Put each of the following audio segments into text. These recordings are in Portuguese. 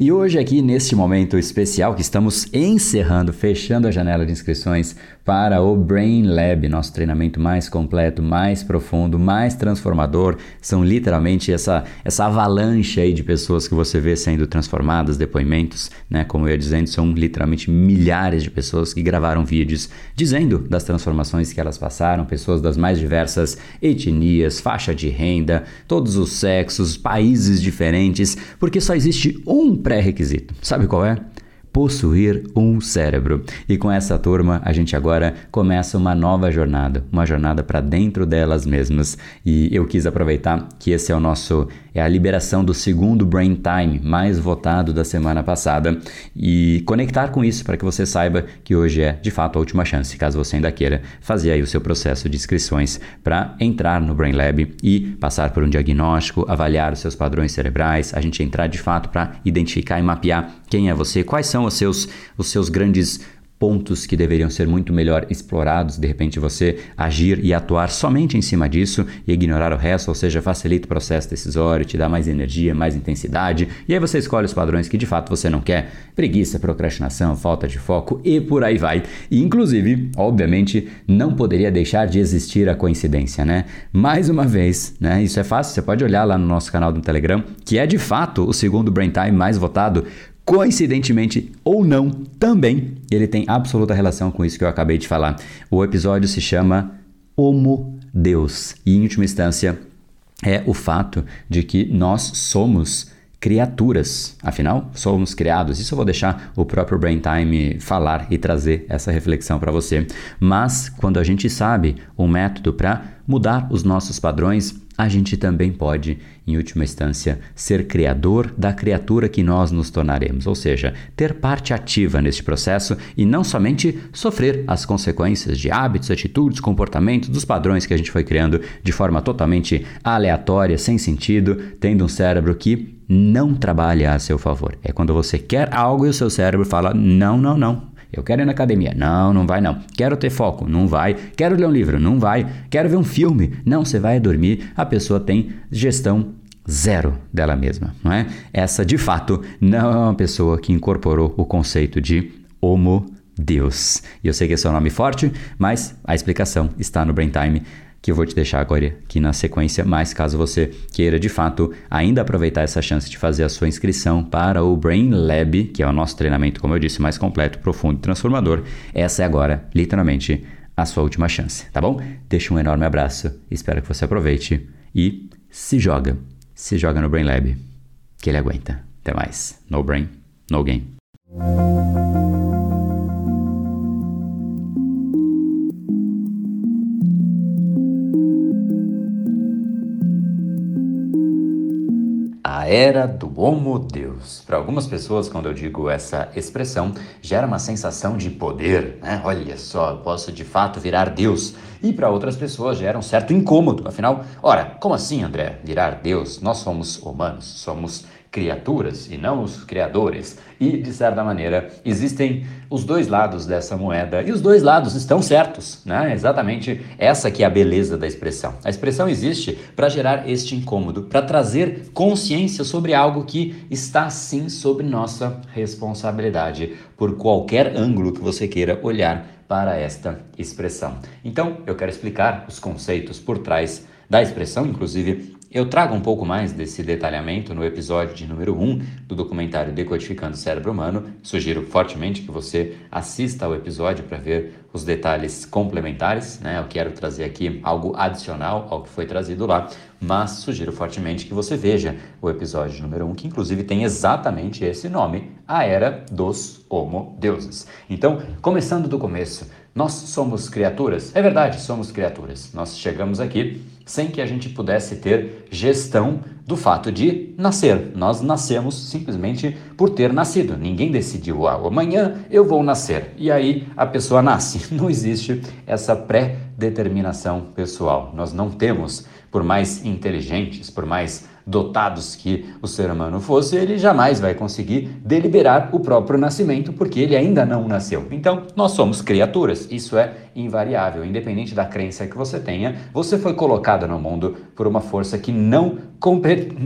E hoje, aqui neste momento especial que estamos encerrando, fechando a janela de inscrições para o Brain Lab, nosso treinamento mais completo, mais profundo, mais transformador. São literalmente essa, essa avalanche aí de pessoas que você vê sendo transformadas, depoimentos, né? Como eu ia dizendo, são literalmente milhares de pessoas que gravaram vídeos dizendo das transformações que elas passaram, pessoas das mais diversas etnias, faixa de renda, todos os sexos, países diferentes, porque só existe um pré-requisito. Sabe qual é? Possuir um cérebro. E com essa turma, a gente agora começa uma nova jornada, uma jornada para dentro delas mesmas. E eu quis aproveitar que esse é o nosso é a liberação do segundo Brain Time mais votado da semana passada e conectar com isso para que você saiba que hoje é de fato a última chance, caso você ainda queira fazer aí o seu processo de inscrições para entrar no Brain Lab e passar por um diagnóstico, avaliar os seus padrões cerebrais, a gente entrar de fato para identificar e mapear quem é você, quais são os seus, os seus grandes pontos que deveriam ser muito melhor explorados, de repente você agir e atuar somente em cima disso e ignorar o resto, ou seja, facilita o processo decisório, te dá mais energia, mais intensidade, e aí você escolhe os padrões que de fato você não quer, preguiça, procrastinação, falta de foco e por aí vai. E inclusive, obviamente, não poderia deixar de existir a coincidência, né? Mais uma vez, né? Isso é fácil, você pode olhar lá no nosso canal do Telegram, que é de fato o segundo Brain Time mais votado coincidentemente ou não, também ele tem absoluta relação com isso que eu acabei de falar. O episódio se chama Homo Deus e, em última instância, é o fato de que nós somos criaturas. Afinal, somos criados. Isso eu vou deixar o próprio Brain Time falar e trazer essa reflexão para você. Mas quando a gente sabe um método para mudar os nossos padrões, a gente também pode, em última instância, ser criador da criatura que nós nos tornaremos, ou seja, ter parte ativa neste processo e não somente sofrer as consequências de hábitos, atitudes, comportamentos, dos padrões que a gente foi criando de forma totalmente aleatória, sem sentido, tendo um cérebro que não trabalha a seu favor. É quando você quer algo e o seu cérebro fala: não, não, não, eu quero ir na academia. Não, não vai não. Quero ter foco. Não vai. Quero ler um livro. Não vai. Quero ver um filme. Não, você vai dormir. A pessoa tem gestão zero dela mesma, não é? Essa, de fato, não é uma pessoa que incorporou o conceito de homo Deus. E eu sei que esse é um nome forte, mas a explicação está no Brain Time que eu vou te deixar agora aqui na sequência, mas caso você queira de fato ainda aproveitar essa chance de fazer a sua inscrição para o Brain Lab, que é o nosso treinamento, como eu disse, mais completo, profundo e transformador, essa é agora, literalmente, a sua última chance, tá bom? Deixa um enorme abraço, espero que você aproveite e se joga, se joga no Brain Lab, que ele aguenta. Até mais. No brain, no game. Era do Homo Deus. Para algumas pessoas, quando eu digo essa expressão, gera uma sensação de poder, né? Olha só, posso de fato virar Deus. E para outras pessoas gera um certo incômodo. Afinal, ora, como assim, André? Virar Deus? Nós somos humanos, somos criaturas e não os criadores. E, de certa maneira, existem os dois lados dessa moeda e os dois lados estão certos, né? Exatamente essa que é a beleza da expressão. A expressão existe para gerar este incômodo, para trazer consciência sobre algo que está sim sob nossa responsabilidade, por qualquer ângulo que você queira olhar para esta expressão. Então, eu quero explicar os conceitos por trás da expressão, inclusive eu trago um pouco mais desse detalhamento no episódio de número 1 do documentário Decodificando o Cérebro Humano. Sugiro fortemente que você assista ao episódio para ver os detalhes complementares. Né? Eu quero trazer aqui algo adicional ao que foi trazido lá, mas sugiro fortemente que você veja o episódio número 1, que inclusive tem exatamente esse nome, A Era dos Homo Deuses. Então, começando do começo, nós somos criaturas? É verdade, somos criaturas. Nós chegamos aqui sem que a gente pudesse ter gestão do fato de nascer. Nós nascemos simplesmente por ter nascido. Ninguém decidiu, ah, amanhã eu vou nascer. E aí a pessoa nasce. Não existe essa pré-determinação pessoal. Nós não temos, por mais inteligentes, por mais dotados que o ser humano fosse, ele jamais vai conseguir deliberar o próprio nascimento, porque ele ainda não nasceu. Então, nós somos criaturas, isso é invariável, independente da crença que você tenha, você foi colocado no mundo por uma força que não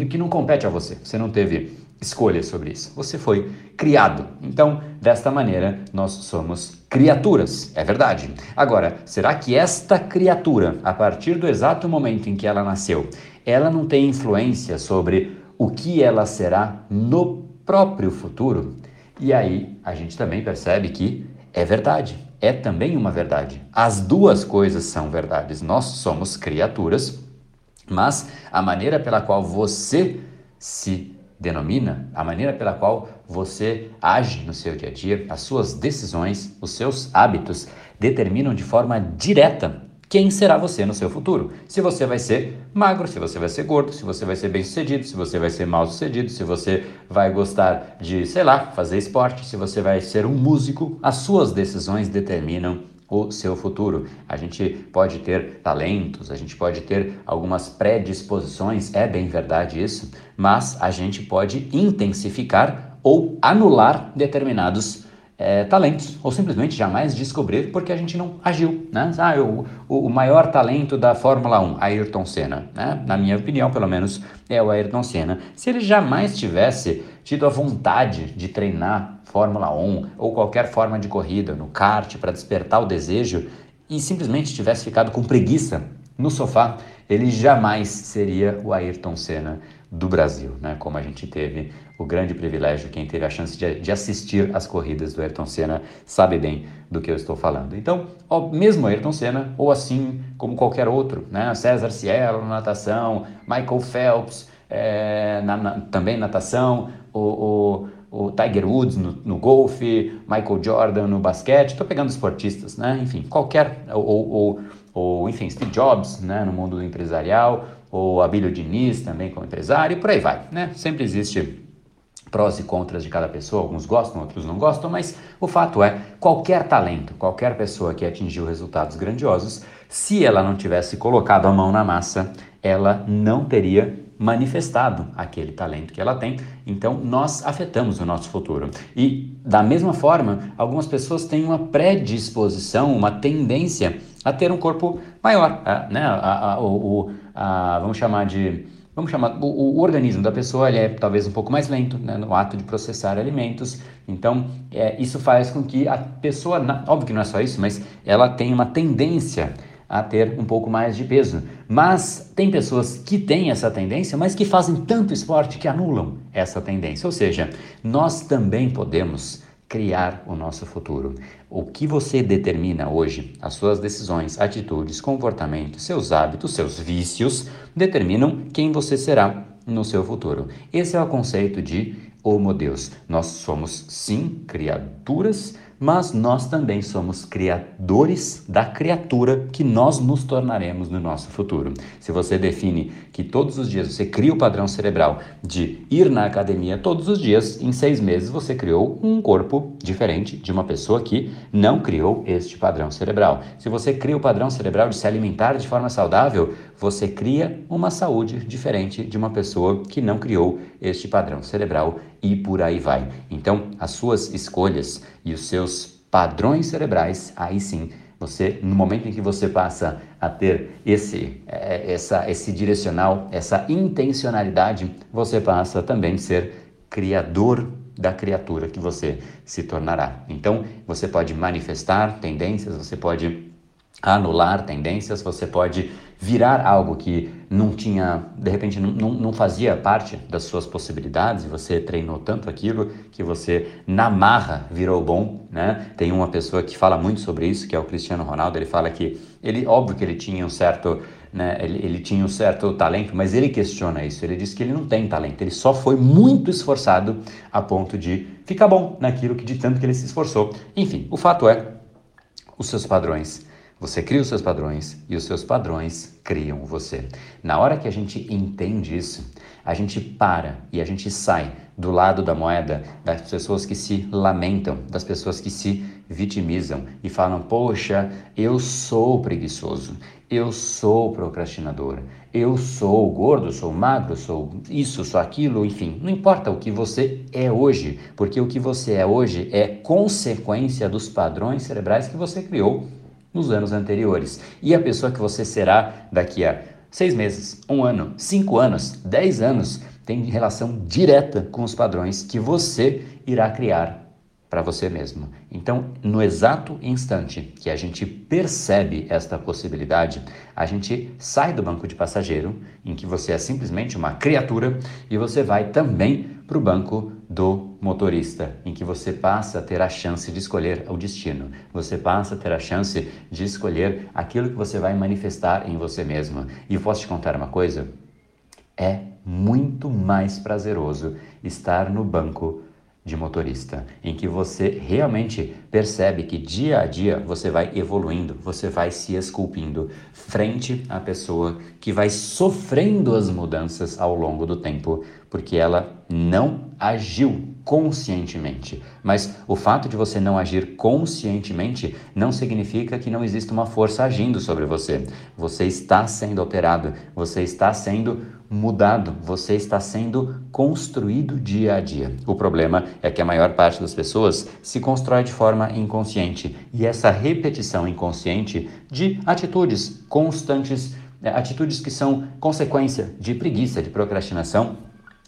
que não compete a você. Você não teve escolha sobre isso. Você foi criado. Então, desta maneira, nós somos criaturas. É verdade. Agora, será que esta criatura, a partir do exato momento em que ela nasceu, ela não tem influência sobre o que ela será no próprio futuro? E aí a gente também percebe que é verdade. É também uma verdade. As duas coisas são verdades. Nós somos criaturas, mas a maneira pela qual você se denomina, a maneira pela qual você age no seu dia a dia, as suas decisões, os seus hábitos determinam de forma direta quem será você no seu futuro. Se você vai ser magro, se você vai ser gordo, se você vai ser bem-sucedido, se você vai ser mal-sucedido, se você vai gostar de, sei lá, fazer esporte, se você vai ser um músico, as suas decisões determinam o seu futuro. A gente pode ter talentos, a gente pode ter algumas predisposições, é bem verdade isso, mas a gente pode intensificar ou anular determinados é, talentos, ou simplesmente jamais descobrir porque a gente não agiu. Né? Ah, eu, o, o, maior talento da Fórmula 1, Ayrton Senna, né? na minha opinião, pelo menos, é o Ayrton Senna. Se ele jamais tivesse tido a vontade de treinar Fórmula 1 ou qualquer forma de corrida no kart para despertar o desejo e simplesmente tivesse ficado com preguiça no sofá, ele jamais seria o Ayrton Senna do Brasil, né? Como a gente teve o grande privilégio, quem teve a chance de, de assistir às corridas do Ayrton Senna sabe bem do que eu estou falando. Então, ó, mesmo Ayrton Senna, ou assim como qualquer outro, né? César Cielo na natação, Michael Phelps é, na, na, também natação, o, o, o Tiger Woods no, no, golfe, Michael Jordan no basquete, estou pegando esportistas, né? Enfim, qualquer, ou, ou, ou enfim, Steve Jobs, né? No mundo empresarial, ou Abílio Diniz também como empresário, e por aí vai, né? Sempre existe prós e contras de cada pessoa, alguns gostam, outros não gostam, mas o fato é, qualquer talento, qualquer pessoa que atingiu resultados grandiosos, se ela não tivesse colocado a mão na massa, ela não teria manifestado aquele talento que ela tem. Então, nós afetamos o nosso futuro. E, da mesma forma, algumas pessoas têm uma predisposição, uma tendência a ter um corpo maior, né? A, a, o, a, vamos chamar de vamos chamar o, o, organismo da pessoa ele é talvez um pouco mais lento né, no ato de processar alimentos então é, isso faz com que a pessoa óbvio que não é só isso mas ela tem uma tendência a ter um pouco mais de peso. Mas tem pessoas que têm essa tendência, mas que fazem tanto esporte que anulam essa tendência. Ou seja, nós também podemos criar o nosso futuro. O que você determina hoje, as suas decisões, atitudes, comportamentos, seus hábitos, seus vícios, determinam quem você será no seu futuro. Esse é o conceito de Homo Deus. Nós somos sim criaturas mas nós também somos criadores da criatura que nós nos tornaremos no nosso futuro. Se você define que todos os dias você cria o padrão cerebral de ir na academia todos os dias, em seis meses você criou um corpo diferente de uma pessoa que não criou este padrão cerebral. Se você cria o padrão cerebral de se alimentar de forma saudável, você cria uma saúde diferente de uma pessoa que não criou este padrão cerebral e por aí vai. Então, as suas escolhas e os seus padrões cerebrais, aí sim, você, no momento em que você passa a ter esse, é, essa, esse direcional, essa intencionalidade, você passa também a ser criador da criatura que você se tornará. Então, você pode manifestar tendências, você pode anular tendências, você pode virar algo que não tinha, de repente, não, não fazia parte das suas possibilidades, e você treinou tanto aquilo que você, na marra, virou bom, né? Tem uma pessoa que fala muito sobre isso, que é o Cristiano Ronaldo, ele fala que, ele, óbvio que ele tinha um certo, né, ele, ele tinha um certo talento, mas ele questiona isso, ele diz que ele não tem talento, ele só foi muito esforçado a ponto de ficar bom naquilo que de tanto que ele se esforçou. Enfim, o fato é, os seus padrões você cria os seus padrões e os seus padrões criam você. Na hora que a gente entende isso, a gente para e a gente sai do lado da moeda das pessoas que se lamentam, das pessoas que se vitimizam e falam: Poxa, eu sou preguiçoso, eu sou procrastinador, eu sou gordo, sou magro, sou isso, sou aquilo, enfim, não importa o que você é hoje, porque o que você é hoje é consequência dos padrões cerebrais que você criou nos anos anteriores. E a pessoa que você será daqui a seis meses, um ano, cinco anos, dez anos, tem relação direta com os padrões que você irá criar para você mesmo. Então, no exato instante que a gente percebe esta possibilidade, a gente sai do banco de passageiro, em que você é simplesmente uma criatura, e você vai também para o banco do motorista, em que você passa a ter a chance de escolher o destino, você passa a ter a chance de escolher aquilo que você vai manifestar em você mesmo. E eu posso te contar uma coisa? É muito mais prazeroso estar no banco de motorista, em que você realmente percebe que dia a dia você vai evoluindo, você vai se esculpindo frente à pessoa que vai sofrendo as mudanças ao longo do tempo, porque ela não agiu conscientemente. Mas o fato de você não agir conscientemente não significa que não existe uma força agindo sobre você. Você está sendo alterado, você está sendo mudado, você está sendo construído dia a dia. O problema é que a maior parte das pessoas se constrói de forma inconsciente e essa repetição inconsciente de atitudes constantes, é, atitudes que são consequência de preguiça, de procrastinação,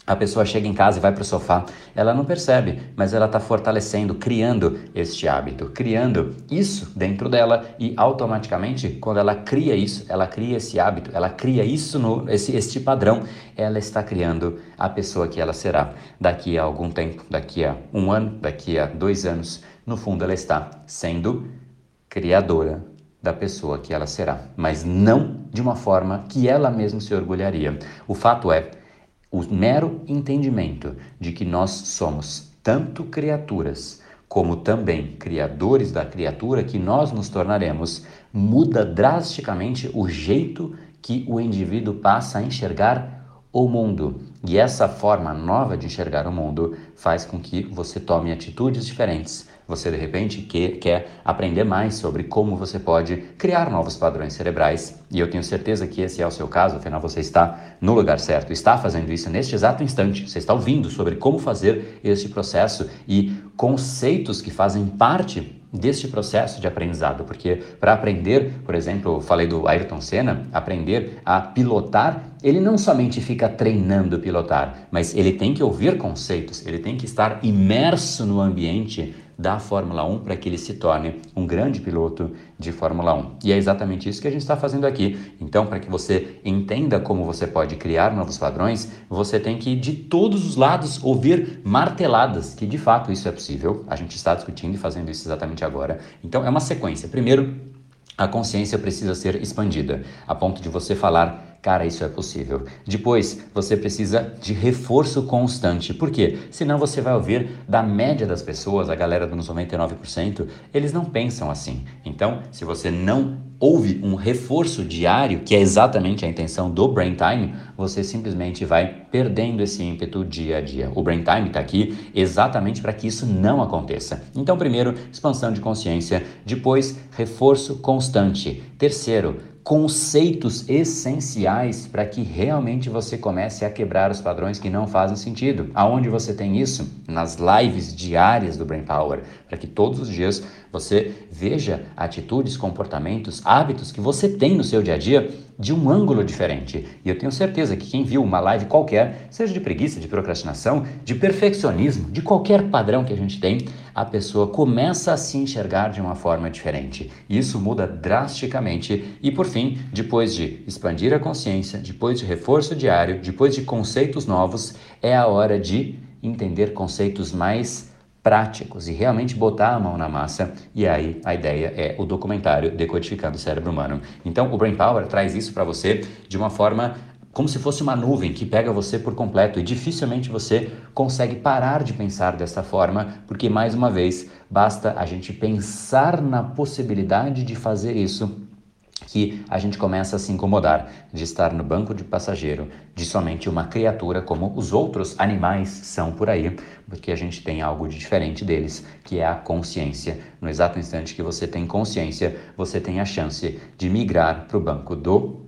a pessoa chega em casa e vai para o sofá, ela não percebe, mas ela está fortalecendo, criando este hábito, criando isso dentro dela e automaticamente, quando ela cria isso, ela cria esse hábito, ela cria isso, no, esse, este padrão, ela está criando a pessoa que ela será daqui a algum tempo, daqui a um ano, daqui a dois anos. No fundo, ela está sendo criadora da pessoa que ela será, mas não de uma forma que ela mesma se orgulharia. O fato é o mero entendimento de que nós somos tanto criaturas como também criadores da criatura que nós nos tornaremos muda drasticamente o jeito que o indivíduo passa a enxergar o mundo. E essa forma nova de enxergar o mundo faz com que você tome atitudes diferentes, você de repente quer, quer aprender mais sobre como você pode criar novos padrões cerebrais, e eu tenho certeza que esse é o seu caso, afinal você está no lugar certo, está fazendo isso neste exato instante, você está ouvindo sobre como fazer este processo e conceitos que fazem parte deste processo de aprendizado, porque para aprender, por exemplo, falei do Ayrton Senna, aprender a pilotar, ele não somente fica treinando pilotar, mas ele tem que ouvir conceitos, ele tem que estar imerso no ambiente da Fórmula 1 para que ele se torne um grande piloto de Fórmula 1. E é exatamente isso que a gente está fazendo aqui. Então, para que você entenda como você pode criar novos padrões, você tem que, de todos os lados, ouvir marteladas que de fato isso é possível. A gente está discutindo e fazendo isso exatamente agora. Então, é uma sequência. Primeiro, a consciência precisa ser expandida, a ponto de você falar Cara, isso é possível. Depois, você precisa de reforço constante. Por quê? Senão você vai ouvir da média das pessoas, a galera dos 99%, eles não pensam assim. Então, se você não ouve um reforço diário, que é exatamente a intenção do Brain Time, você simplesmente vai perdendo esse ímpeto dia a dia. O Brain Time está aqui exatamente para que isso não aconteça. Então, primeiro, expansão de consciência, depois, reforço constante. Terceiro, conceitos essenciais para que realmente você comece a quebrar os padrões que não fazem sentido. Aonde você tem isso? Nas lives diárias do Brain Power, para que todos os dias você veja atitudes, comportamentos, hábitos que você tem no seu dia a dia de um ângulo diferente. E eu tenho certeza que quem viu uma live qualquer, seja de preguiça, de procrastinação, de perfeccionismo, de qualquer padrão que a gente tem, a pessoa começa a se enxergar de uma forma diferente. Isso muda drasticamente e, por fim, depois de expandir a consciência, depois de reforço diário, depois de conceitos novos, é a hora de entender conceitos mais práticos e realmente botar a mão na massa. E aí a ideia é o documentário Decodificando o Cérebro Humano. Então o Brain Power traz isso para você de uma forma como se fosse uma nuvem que pega você por completo e dificilmente você consegue parar de pensar dessa forma, porque mais uma vez basta a gente pensar na possibilidade de fazer isso que a gente começa a se incomodar de estar no banco de passageiro de somente uma criatura como os outros animais são por aí, porque a gente tem algo de diferente deles, que é a consciência. No exato instante que você tem consciência, você tem a chance de migrar para o banco do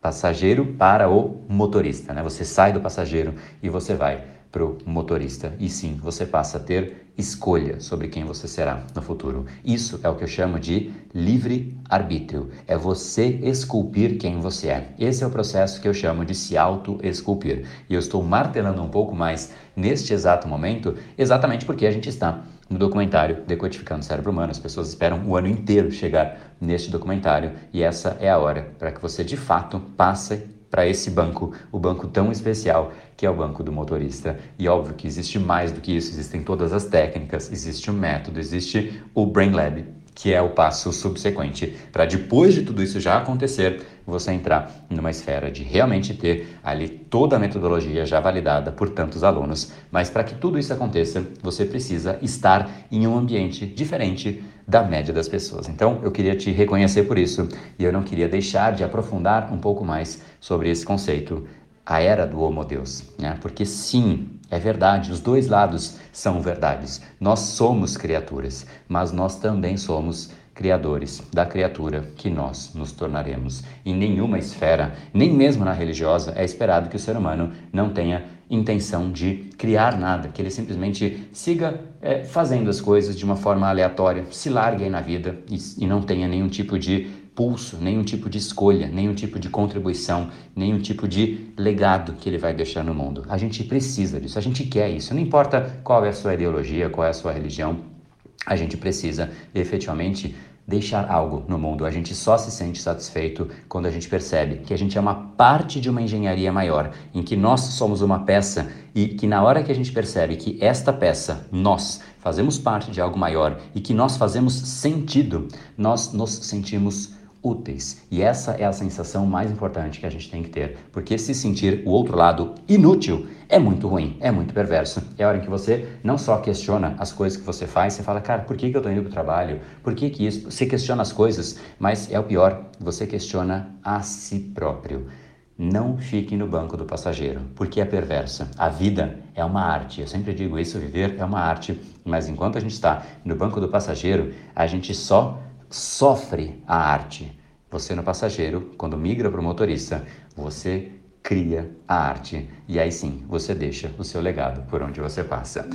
passageiro para o motorista, né? Você sai do passageiro e você vai para o motorista. E sim, você passa a ter escolha sobre quem você será no futuro. Isso é o que eu chamo de livre arbítrio. É você esculpir quem você é. Esse é o processo que eu chamo de se auto-esculpir. E eu estou martelando um pouco mais neste exato momento, exatamente porque a gente está no documentário Decodificando o Cérebro Humano. As pessoas esperam o ano inteiro chegar neste documentário e essa é a hora para que você de fato passe para esse banco, o banco tão especial que é o banco do motorista. E óbvio que existe mais do que isso, existem todas as técnicas, existe o método, existe o Brain Lab, que é o passo subsequente para depois de tudo isso já acontecer, você entrar numa esfera de realmente ter ali toda a metodologia já validada por tantos alunos. Mas para que tudo isso aconteça, você precisa estar em um ambiente diferente da média das pessoas. Então, eu queria te reconhecer por isso e eu não queria deixar de aprofundar um pouco mais sobre esse conceito, a era do Homo Deus, né? Porque sim, é verdade, os dois lados são verdades. Nós somos criaturas, mas nós também somos criadores da criatura que nós nos tornaremos. Em nenhuma esfera, nem mesmo na religiosa, é esperado que o ser humano não tenha intenção de criar nada, que ele simplesmente siga é, fazendo as coisas de uma forma aleatória, se largue na vida e, e não tenha nenhum tipo de pulso, nenhum tipo de escolha, nenhum tipo de contribuição, nenhum tipo de legado que ele vai deixar no mundo. A gente precisa disso, a gente quer isso, não importa qual é a sua ideologia, qual é a sua religião, a gente precisa efetivamente deixar algo no mundo. A gente só se sente satisfeito quando a gente percebe que a gente é uma parte de uma engenharia maior, em que nós somos uma peça e que na hora que a gente percebe que esta peça, nós, fazemos parte de algo maior e que nós fazemos sentido, nós nos sentimos úteis. E essa é a sensação mais importante que a gente tem que ter, porque se sentir o outro lado inútil é muito ruim, é muito perverso. É a hora em que você não só questiona as coisas que você faz, você fala, cara, por que, que eu tô indo pro trabalho? Por que que isso? Você questiona as coisas, mas é o pior, você questiona a si próprio. Não fique no banco do passageiro, porque é perversa. A vida é uma arte. Eu sempre digo isso, viver é uma arte, mas enquanto a gente está no banco do passageiro, a gente só sofre a arte. Você no passageiro, quando migra para o motorista, você cria a arte. E aí sim, você deixa o seu legado por onde você passa.